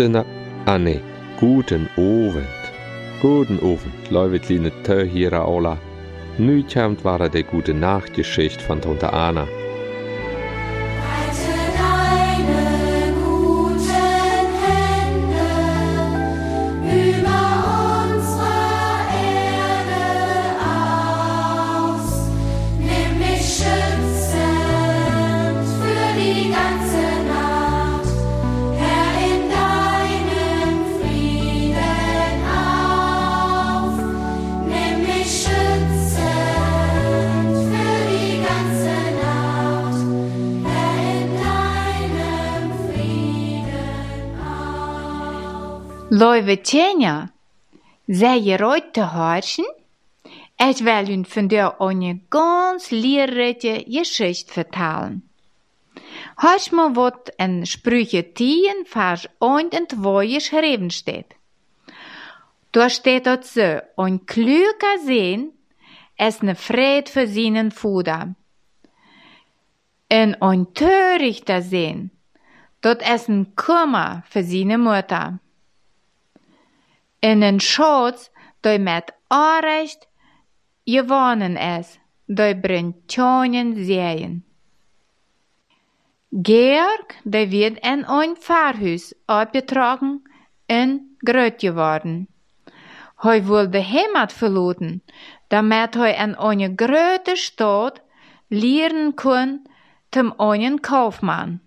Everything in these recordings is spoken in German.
Guten, ah nee, guten Abend. Guten Abend, liebe kleine Töchter alle. Nu kommt war die gute Nachtgeschichte von Tante Anna. Lieve tjenja, zij je rood te horchen? Ik wil hun vandaag een ganz lehrreiche Geschichte vertellen. Horch mal, wat in Sprüche 10, Vers 1 und 2 geschrieben steht. Da steht dort so, ein kluger Sehen ist ne Fred für seinen Fuder. En ein törichter Sehen, dort ist ein Kummer für seine Mutter. En een Schatz, der met Anrecht gewonnen ist, der bringt schönen Sehen. Georg, der wird in ein Pfarrhaus abgetragen und groß geworden. Wil de Heimat verlaten, damit hij in eine große Stadt lernen kann zum einen Kaufmann.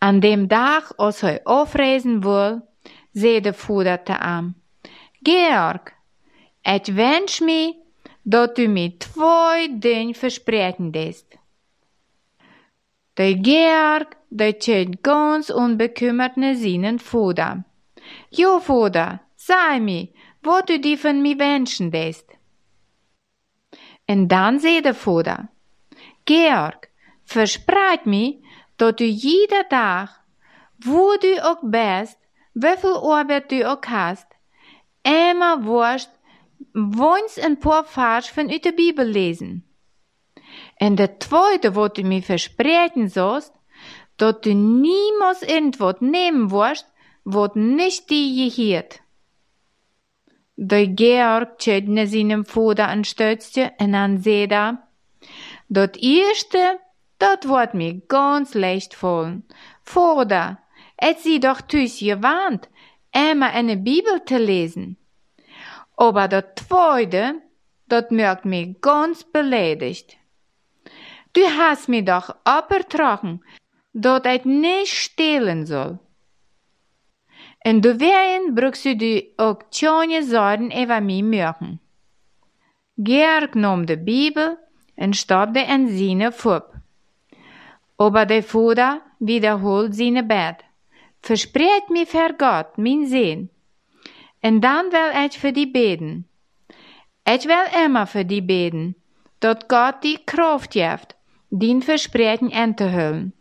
An dem Tag, als hij aufreisen will, zei de Vater te hem, Georg, ik wens me dat u me twee dingen versprechen lässt. Der Georg, der tschät ganz unbekümmert ne seinen Vater. Jo, Vater, sei mir, wat du die von mir wünschen lässt. Und dann zei der Vater, Georg, verspreit mir, dat du jeder Tag, wo du auch bist, wieviel Arbeit du auch hast, immer wirst, wons ein paar Vers von der Bibel lesen. Und der zweite, was du mir versprechen sollst, dat du niemals irgendwas nehmen wirst, wat nicht die gehört. Der Georg tschät ne seinem Vater anstützte und dann seht er, dat erste, dat wird mir ganz leicht fallen. Vater, et sie doch tüs gewarnt, immer eine Bibel zu lesen. Aber dat zweite, dat merkt mir ganz beleidigt. Du hast mir doch abgetragen, dat ich nicht stehlen soll. En du weien brugst du die ook tjonje Sorgen über mich merken. Georg nahm de Bibel und stopfte in seine Fupp. Aber der Vater wiederholt seine Bett. Versprecht mir für Gott, mein Sehen. Und dann will ich für die beten. Ich will immer für die beten, dat Gott die Kraft gibt, den Versprechen einzuhüllen.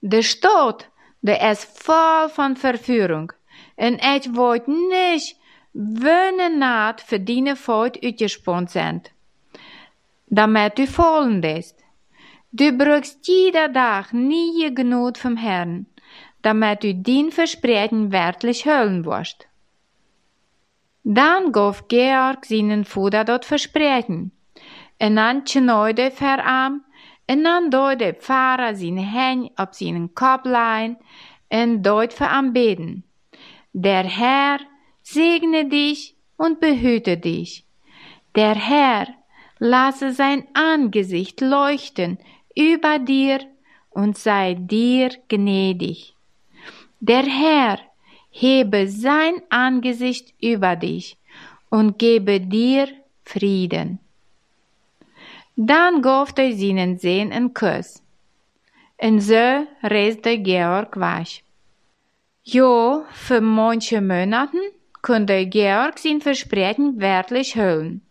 Der Stadt, der ist voll von Verführung. Und ich wollt nicht, wenn naht für deine Fort uitgespannt sind. Damit du fallen lässt. Du brauchst jeder Tag nie Gnut vom Herrn, damit du den Versprechen wirklich hüllen wirst. Dann gab Georg seinen Vater dort Versprechen. Schneide für ihn, und dann dort der Pfarrer seine Hände auf seinen Kopf leihen, und dort für ihn beten. Der Herr segne dich und behüte dich. Der Herr lasse sein Angesicht leuchten über dir und sei dir gnädig. Der Herr hebe sein Angesicht über dich und gebe dir Frieden. Dann gab er seinen Sehn einen Kuss. Und so reiste Georg weg. Jo, für manche Monaten konnte Georg sein Versprechen wirklich hören.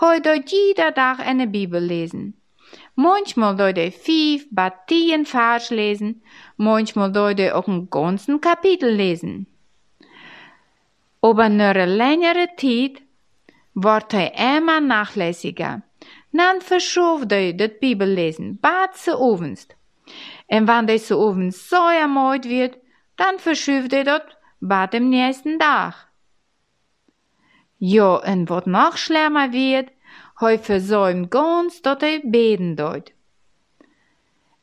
Heute jeder Tag eine Bibel lesen. Manchmal er fünf Batien Vers lesen, manchmal dort auch einen ganzen Kapitel lesen. Aber nach einer längeren Zeit wird er immer nachlässiger. Dann verschob er das Bibellesen, bat zu ovens. Und wenn er zu ovens so ermord wird, dann verschuft er dort bad im nächsten Tag. Ja, en wat noch schlimmer wird, heu versäumt ganz, dat er beten dort.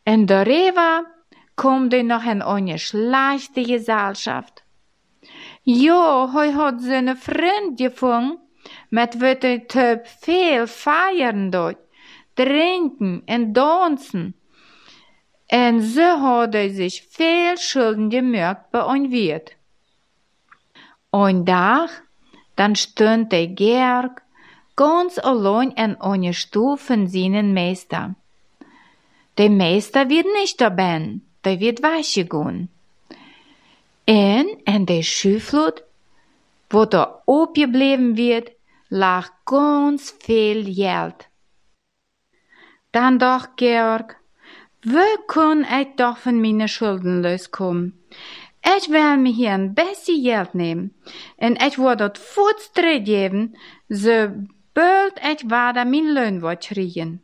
En darüber kommt noch in eine schlechte Gesellschaft. Ja, heu hat seine Freund gefunden, mit wird er töp viel feiern dort, trinken und tanzen. En so hat er sich viel Schulden gemerkt bei ein Wirt. Ein Tag, dann stund der Georg ganz allein in einer Stuhl von seinen Meister. Der Meister wird nicht dabei, der wird weggehen. En in der Schüflut, wo da abgeblieben wird, lag ganz viel Geld. Dann doch, Georg, wo kann ich doch von meinen Schulden loskommen? Ich will mir hier ein bisschen Geld nehmen und ich will dat voets geben, so bald ich weiter mein Lohn kriegen.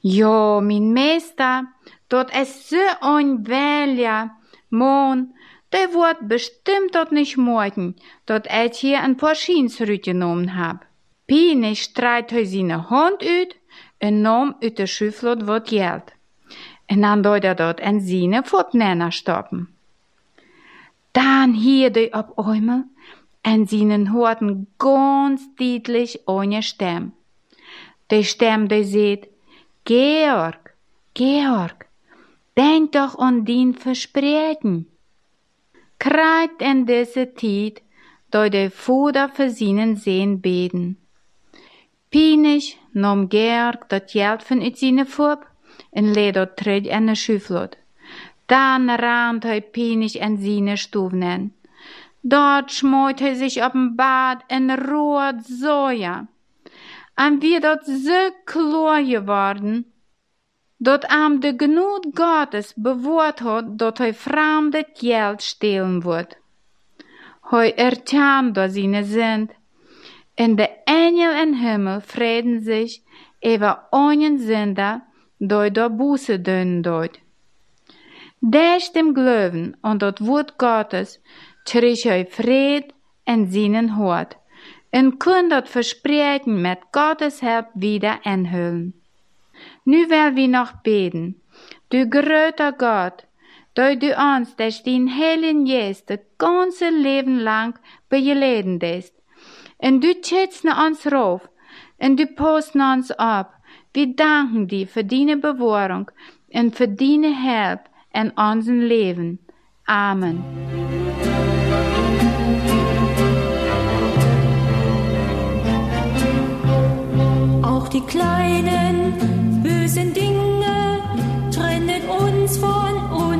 Ja, mein Meister, dort ist so ein Wähler, Mann, der wird bestimmt dort nicht morgen, dort ich hier ein paar Schienen zurückgenommen hab. Pine streit hij seine Hand uit en nam uit de schuiflot wat geld. En dan deed er dort en seine Fortnähner stoppen. Dann hierde op einmal en seinen horten ganz deutlich eine Stimme. Die Stimme, die sagt, Georg, Georg, denk doch an din Versprechen. Kreit in diese Zeit, da der Vater für seinen Sehen beten. Pinig nam Georg dat Geld von uit seine en leed dat terug in de schuiflot. Dan raamt hij pinig in seine Stufen. Dort schmoit hij sich op'n Bad en roert Soja. En wie dat so klar geworden, dat am de Gnut Gottes bewohrt hat, dat hij fremde Geld stehlen wird. Hij ertjam da seine sind, en de Engel in Himmel freden sich über einen Sünder, der da Buße dön dort. Der dem Glauben an das Wort Gottes kriegt er Fried in seinen Hort und kann das Versprechen mit Gottes Hilfe wieder enthüllen. Nu will wir noch beten. Du größter Gott, da du uns durch den Heiligen Geist das ganze Leben lang bejeleden bist. Und du schätzt uns rauf, und du post uns ab. Wir danken dir für deine Bewahrung und für deine Hilfe in unserem Leben. Amen. Die kleinen bösen Dinge trennen uns von unserem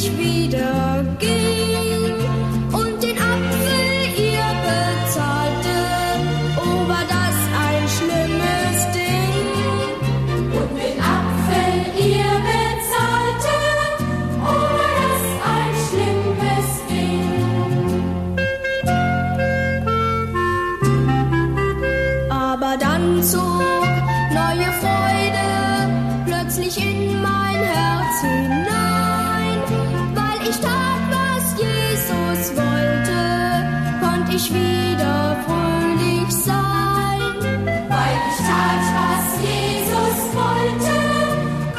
ich wieder fröhlich sein. Weil ich tat, was Jesus wollte,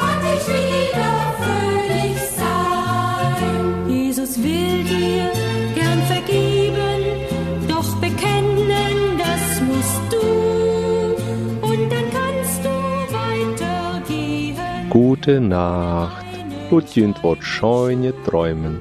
konnte ich wieder fröhlich sein. Jesus will dir gern vergeben, doch bekennen, das musst du. Und dann kannst du weitergehen. Gute Nacht. Gut und scheune träumen.